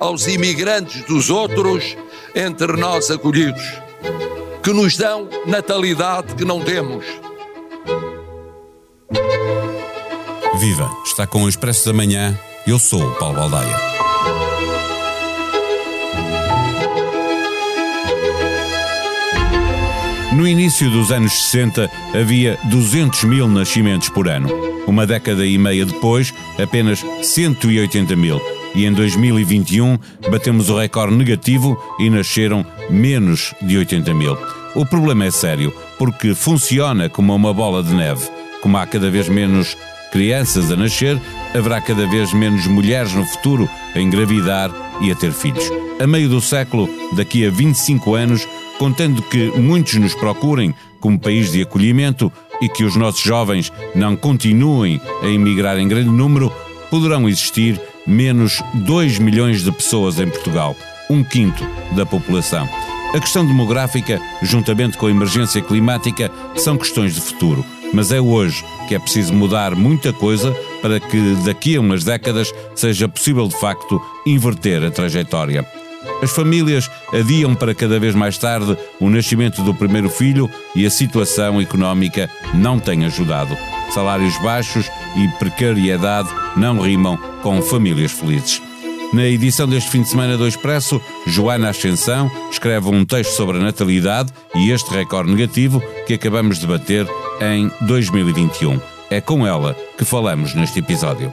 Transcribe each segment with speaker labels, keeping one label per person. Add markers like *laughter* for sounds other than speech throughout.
Speaker 1: aos imigrantes dos outros entre nós acolhidos, que nos dão natalidade que não temos.
Speaker 2: Viva! Está com o Expresso da Manhã. Eu sou o Paulo Baldaia. No início dos anos 60 havia 200 mil nascimentos por ano. Uma década e meia depois, apenas 180 mil. E em 2021 batemos o recorde negativo e nasceram menos de 80 mil. O problema é sério, porque funciona como uma bola de neve. Como há cada vez menos crianças a nascer, haverá cada vez menos mulheres no futuro a engravidar e a ter filhos. A meio do século, daqui a 25 anos, contando que muitos nos procurem como país de acolhimento e que os nossos jovens não continuem a emigrar em grande número, poderão existir menos 2 milhões de pessoas em Portugal, um quinto da população. A questão demográfica, juntamente com a emergência climática, são questões de futuro. Mas é hoje que é preciso mudar muita coisa para que daqui a umas décadas seja possível de facto inverter a trajetória. As famílias adiam para cada vez mais tarde o nascimento do primeiro filho e a situação económica não tem ajudado. Salários baixos e precariedade não rimam com famílias felizes. Na edição deste fim de semana do Expresso, Joana Ascensão escreve um texto sobre a natalidade e este recorde negativo que acabamos de bater em 2021. É com ela que falamos neste episódio.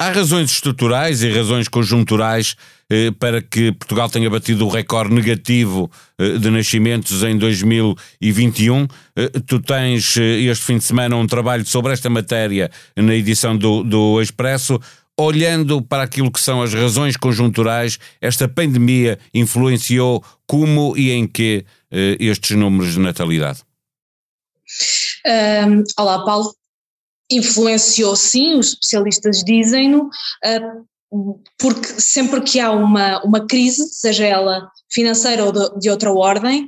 Speaker 2: Há razões estruturais e razões conjunturais eh, para que Portugal tenha batido o recorde negativo eh, de nascimentos em 2021. Eh, tu tens eh, este fim de semana um trabalho sobre esta matéria na edição do, do Expresso. Olhando para aquilo que são as razões conjunturais, esta pandemia influenciou como e em que eh, estes números de natalidade?
Speaker 3: Um, olá, Paulo influenciou sim, os especialistas dizem-no, uh, porque sempre que há uma, uma crise, seja ela financeira ou de, outra ordem,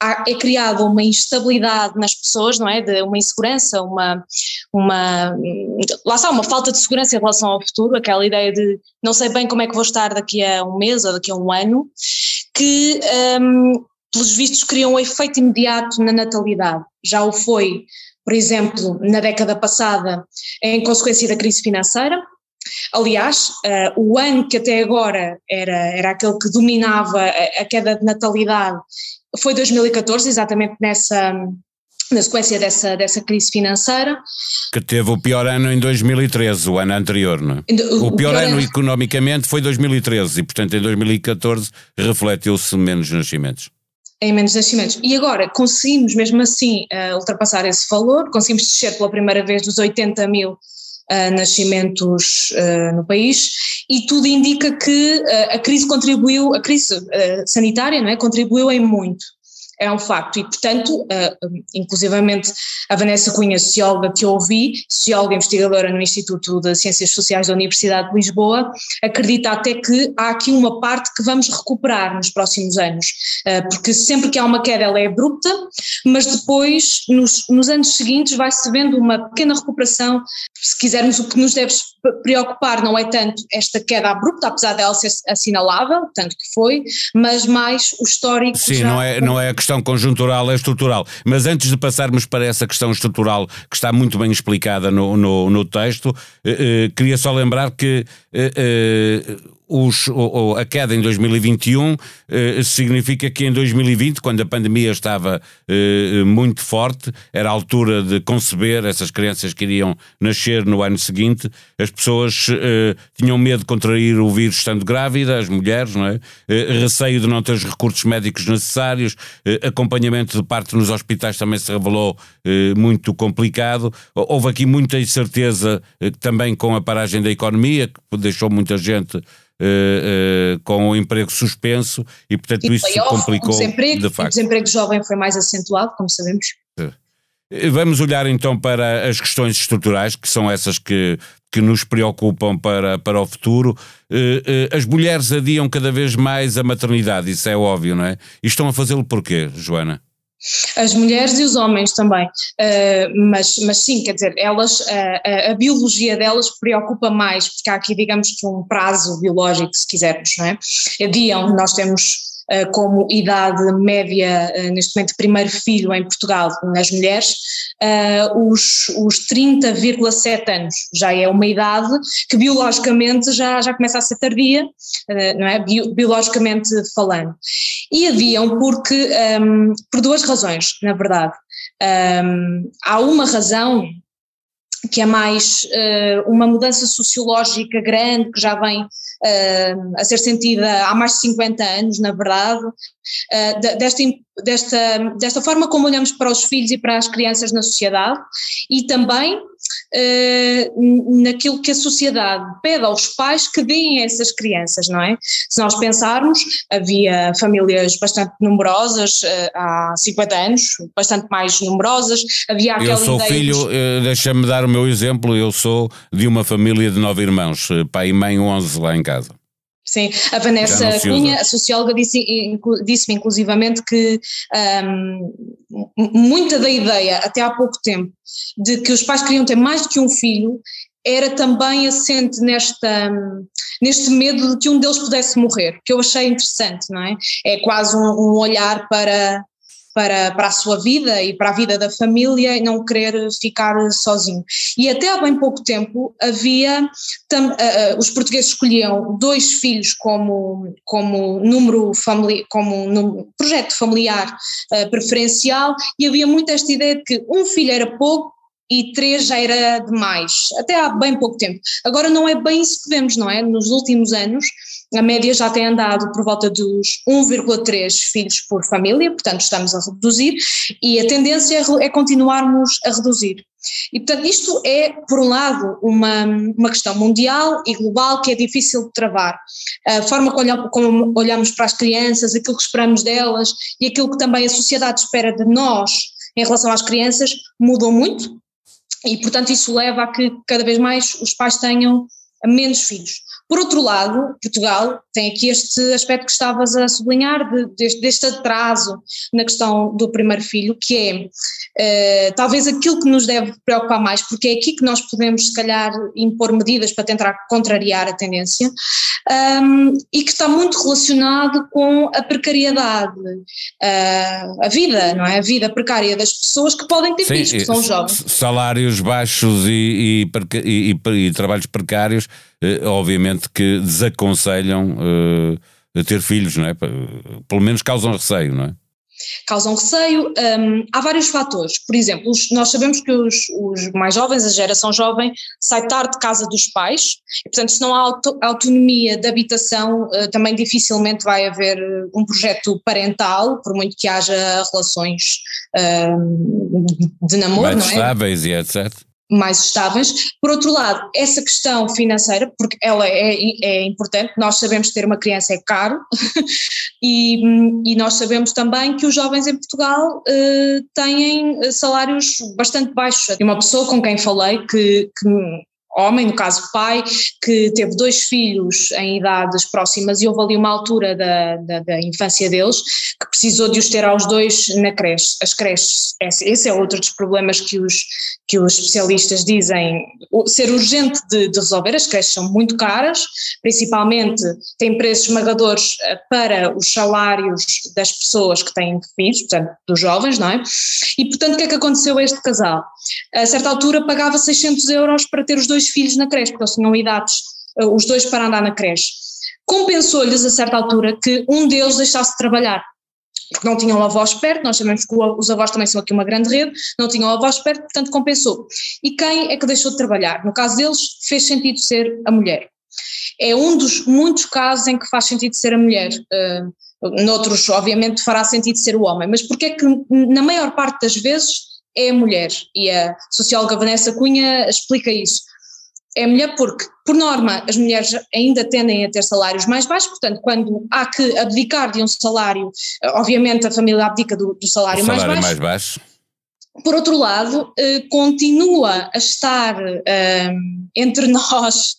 Speaker 3: há, é criada uma instabilidade nas pessoas, não é? De uma insegurança, uma, uma, lá está, uma falta de segurança em relação ao futuro, aquela ideia de não sei bem como é que vou estar daqui a um mês ou daqui a um ano, que um, pelos vistos cria um efeito imediato na natalidade. Já o foi por exemplo, na década passada, em consequência da crise financeira. Aliás, uh, o ano que até agora era, era aquele que dominava a, a queda de natalidade foi 2014, exatamente nessa, na sequência dessa, dessa crise financeira.
Speaker 2: Que teve o pior ano em 2013, o ano anterior, não é? O, o pior, pior, ano, ano economicamente foi 2013 e, portanto, em 2014 refletiu-se menos nascimentos
Speaker 3: em menos nascimentos. E agora conseguimos mesmo assim uh, ultrapassar esse valor, conseguimos descer pela primeira vez dos 80 mil uh, nascimentos uh, no país e tudo indica que a crise contribuiu, a crise sanitária não é, contribuiu em muito é um facto e, portanto, uh, inclusivamente a Vanessa Cunha, socióloga que eu ouvi, socióloga investigadora no Instituto de Ciências Sociais da Universidade de Lisboa, acredita até que há aqui uma parte que vamos recuperar nos próximos anos, uh, porque sempre que há uma queda ela é abrupta, mas depois, nos, nos anos seguintes, vai-se vendo uma pequena recuperação, se quisermos o que nos deve preocupar não é tanto esta queda abrupta, apesar dela ser assinalável, tanto que foi, mas mais o histórico.
Speaker 2: Sim, já... não, é, não é a questão conjuntural, é estrutural. Mas antes de passarmos para essa questão estrutural, que está muito bem explicada no, no, no texto, eh, eh, queria só lembrar que. Eh, os, a queda em 2021 eh, significa que em 2020, quando a pandemia estava eh, muito forte, era a altura de conceber essas crianças que iriam nascer no ano seguinte, as pessoas eh, tinham medo de contrair o vírus estando grávida, as mulheres, não é? Eh, receio de não ter os recursos médicos necessários, eh, acompanhamento de parte nos hospitais também se revelou eh, muito complicado. Houve aqui muita incerteza também com a paragem da economia, que deixou muita gente uh, uh, com o emprego suspenso e, portanto, e isso complicou
Speaker 3: o desemprego, de facto. O desemprego jovem foi mais acentuado, como sabemos.
Speaker 2: Vamos olhar então para as questões estruturais, que são essas que, que nos preocupam para, para o futuro. As mulheres adiam cada vez mais a maternidade, isso é óbvio, não é? E estão a fazê-lo porquê, Joana?
Speaker 3: As mulheres e os homens também, uh, mas, mas sim, quer dizer, elas, uh, a, a, biologia delas preocupa mais, porque há aqui, digamos que um prazo biológico, se quisermos, não é? Adiam, nós temos como idade média, eh, neste momento, primeiro filho em Portugal nas mulheres, eh, os, os 30,7 anos. Já é uma idade que biologicamente já, já começa a ser tardia, não é? biologicamente falando. E haviam porque, um, ehm, por duas razões, na verdade. Um, ehm, há uma razão que é mais uh, uma mudança sociológica grande que já vem uh, a ser sentida há mais de 50 anos, na verdade, desta, desta, desta forma como olhamos para os filhos e para as crianças na sociedade e também uh, naquilo que a sociedade pede aos pais que deem a essas crianças, não é? Se nós pensarmos, havia famílias bastante numerosas uh, há 50 anos, bastante mais numerosas, havia aquela
Speaker 2: Eu sou filho, uh, deixa-me dar o meu exemplo, eu sou de uma família de nove irmãos, pai e mãe, 11 lá em casa.
Speaker 3: Sim, a Vanessa Cunha, a socióloga, disse-me disse inclusivamente que um, muita da ideia, até há pouco tempo, de que os pais queriam ter mais do que um filho, era também assente nesta, neste medo de que um deles pudesse morrer, que eu achei interessante, não é? É quase um, um olhar para para, para a sua vida e para a vida da família e não querer ficar sozinho. E até há bem pouco tempo havia, tam, uh, uh, os portugueses escolhiam dois filhos como, como número familiar, como número, projeto familiar uh, preferencial e havia muito esta ideia de que um filho era pouco e três já era demais, até há bem pouco tempo. Agora não é bem isso que vemos, não é? Nos últimos anos a média já tem andado por volta dos 1,3 filhos por família, portanto estamos a reduzir e a tendência é continuarmos a reduzir. E portanto isto é, por um lado, uma, uma questão mundial e global que é difícil de travar. A forma como olhamos para as crianças, aquilo que esperamos delas e aquilo que também a sociedade espera de nós em relação às crianças mudou muito e portanto isso leva a que cada vez mais os pais tenham menos filhos. Por outro lado, Portugal tem aqui este aspecto que estavas a sublinhar, de, deste, deste, atraso na questão do primeiro filho, que é uh, talvez aquilo que nos deve preocupar mais, porque é aqui que nós podemos, se calhar, impor medidas para tentar contrariar a tendência, um, e que está muito relacionado com a precariedade, uh, a vida, não é? A vida precária das pessoas que podem ter Sim, filhos, que são jovens.
Speaker 2: Salários baixos e, e, e, e trabalhos precários obviamente que desaconselham uh, ter filhos, não é? Pelo menos causam receio, não é?
Speaker 3: causam receio. Um, há vários fatores. Por exemplo, os, nós sabemos que os, os, mais jovens, a geração jovem, sai tarde de casa dos pais, e, portanto, se não há auto, autonomia de habitação, uh, também dificilmente vai haver um projeto parental, por muito que haja relações uh, de namoro,
Speaker 2: mais
Speaker 3: não é?
Speaker 2: estáveis e etc
Speaker 3: mais estáveis. Por outro lado, essa questão financeira, porque ela é, é importante, nós sabemos que ter uma criança é caro *laughs* e, e, nós sabemos também que os jovens em Portugal uh, têm salários bastante baixos. E uma pessoa com quem falei que, que homem, no caso pai, que teve dois filhos em idades próximas e houve ali uma altura da, da, da, infância deles que precisou de os ter aos dois na creche. As creches, esse é outro dos problemas que os, que os especialistas dizem ser urgente de, de resolver. As creches são muito caras, principalmente têm preços esmagadores eh, para os salários das pessoas que têm filhos, portanto, dos jovens, não é? E, portanto, o que é que aconteceu a este casal? A certa altura pagava 600 euros para ter os dois filhos na creche, porque eles tinham idades, eh, os dois para andar na creche. Compensou-lhes a certa altura que um deles deixasse de trabalhar porque não tinham avós perto, nós sabemos que os avós também são aqui uma grande rede, não tinham avós perto, portanto compensou. E quem é que deixou de trabalhar? No caso deles, fez sentido ser a mulher. É um dos muitos casos em que faz sentido ser a mulher. Uh, noutros, obviamente, fará sentido ser o homem, mas porque é que na maior parte das vezes é a mulher? E a socióloga Vanessa Cunha explica isso. É mulher porque, por norma, as mulheres ainda tendem a ter salários mais baixos, portanto, quando há que abdicar de um salário, obviamente a família abdica do, do salário,
Speaker 2: salário
Speaker 3: mais baixo.
Speaker 2: mais baixo.
Speaker 3: Por outro lado, eh, continua a estar eh, entre *laughs* nós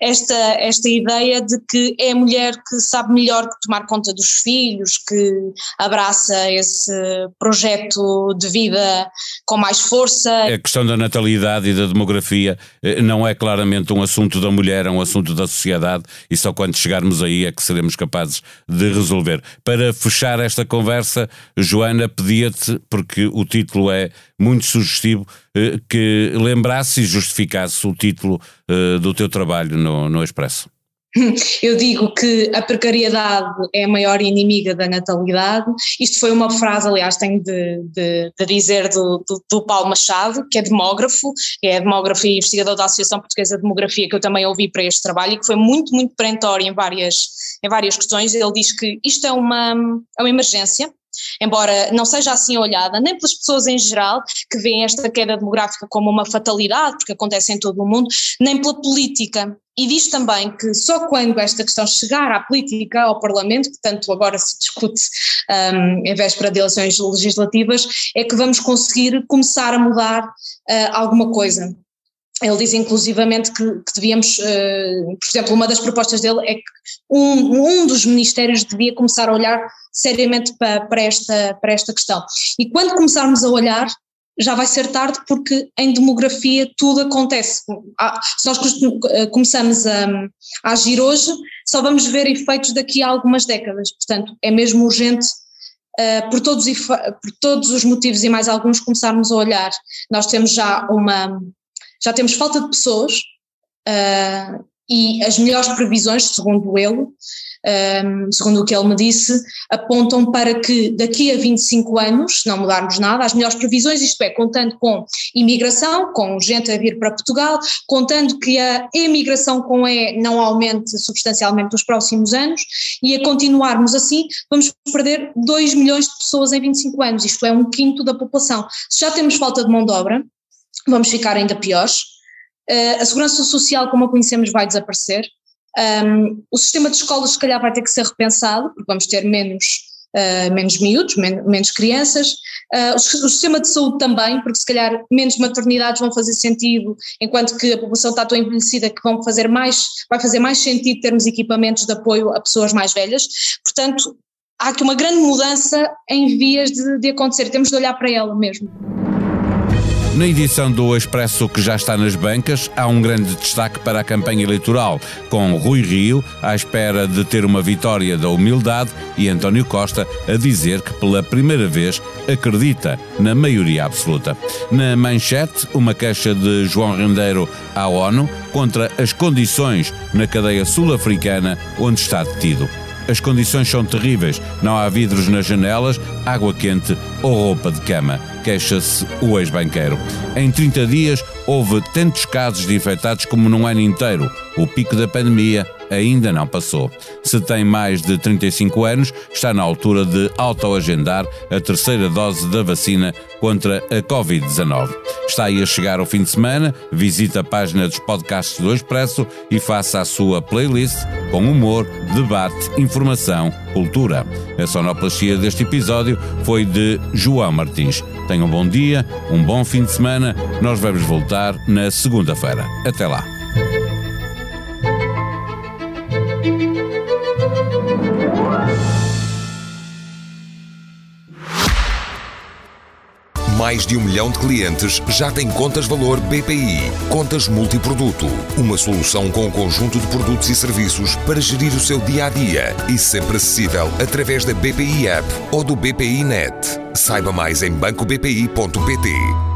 Speaker 3: esta, esta ideia de que é a mulher que sabe melhor que tomar conta dos filhos, que abraça esse projeto de vida com mais força.
Speaker 2: A questão da natalidade e da demografia eh, não é claramente um assunto da mulher, é um assunto da sociedade e só quando chegarmos aí é que seremos capazes de resolver. Para fechar esta conversa, Joana, pedia-te, porque o título é muito sugestivo eh, que lembrasse e justificasse o título eh, do teu trabalho no, no Expresso. *laughs*
Speaker 3: Eu digo que a precariedade é a maior inimiga da natalidade. Isto foi uma frase, aliás, tenho de, de, de dizer do, do, do, Paulo Machado, que é demógrafo, é demógrafo e investigador da Associação Portuguesa de Demografia, que eu também ouvi para este trabalho e que foi muito, muito perentório em várias, em várias questões. Ele diz que isto é uma, é uma emergência, embora não seja assim olhada, nem pelas pessoas em geral, que veem esta queda demográfica como uma fatalidade, porque acontece em todo o mundo, nem pela política. E diz também que só quando esta questão chegar à política, ao Parlamento, que tanto agora se discute um, em véspera de eleições legislativas, é que vamos conseguir começar a mudar uh, alguma coisa. Ele diz inclusivamente que, que devíamos, uh, por exemplo, uma das propostas dele é que um, um dos ministérios devia começar a olhar seriamente para, para, esta, para esta questão. E quando começarmos a olhar, já vai ser tarde porque em demografia tudo acontece. Se nós eh, começamos a, a agir hoje, só vamos ver efeitos daqui a algumas décadas. Portanto, é mesmo urgente Uh, por, todos, por todos os motivos e mais alguns começarmos a olhar. Nós temos já uma, já temos falta de pessoas uh, e as melhores previsões, segundo ele, um, ah, segundo o que ele me disse, apontam para que daqui a 25 anos, se não mudarmos nada, as melhores previsões, isto é, contando com imigração, com gente a vir para Portugal, contando que a emigração com E não aumente substancialmente nos próximos anos e a continuarmos assim, vamos perder 2 milhões de pessoas em 25 anos, isto é, um quinto da população. Se já temos falta de mão de obra, vamos ficar ainda piores. Uh, a segurança social, como a conhecemos, vai desaparecer. Um, o sistema de escolas, se calhar, vai ter que ser repensado, porque vamos ter menos, uh, menos miúdos, men menos crianças. Uh, o, o, sistema de saúde também, porque se calhar menos maternidades vão fazer sentido, enquanto que a população está tão envelhecida que vão fazer mais, vai fazer mais sentido termos equipamentos de apoio a pessoas mais velhas. Portanto, há aqui uma grande mudança em vias de, de acontecer, temos de olhar para ela mesmo.
Speaker 2: Na edição do Expresso que já está nas bancas, há um grande destaque para a campanha eleitoral, com Rui Rio à espera de ter uma vitória da humildade e António Costa a dizer que pela primeira vez acredita na maioria absoluta. Na manchete, uma queixa de João Rendeiro à ONU contra as condições na cadeia sul-africana onde está detido. As condições são terríveis. Não há vidros nas janelas, água quente ou roupa de cama. Queixa-se o ex-banqueiro. Em 30 dias houve tantos casos de infectados como num ano inteiro. O pico da pandemia ainda não passou. Se tem mais de 35 anos, está na altura de autoagendar a terceira dose da vacina contra a Covid-19. Está aí a chegar o fim de semana, visite a página dos podcasts do Expresso e faça a sua playlist com humor, debate, informação, cultura. A sonoplastia deste episódio foi de João Martins. Tenham um bom dia, um bom fim de semana. Nós vamos voltar na segunda-feira. Até lá.
Speaker 4: Mais de um milhão de clientes já têm contas valor BPI. Contas multiproduto. Uma solução com um conjunto de produtos e serviços para gerir o seu dia a dia e sempre acessível através da BPI App ou do BPI Net. Saiba mais em bancobpi.pt.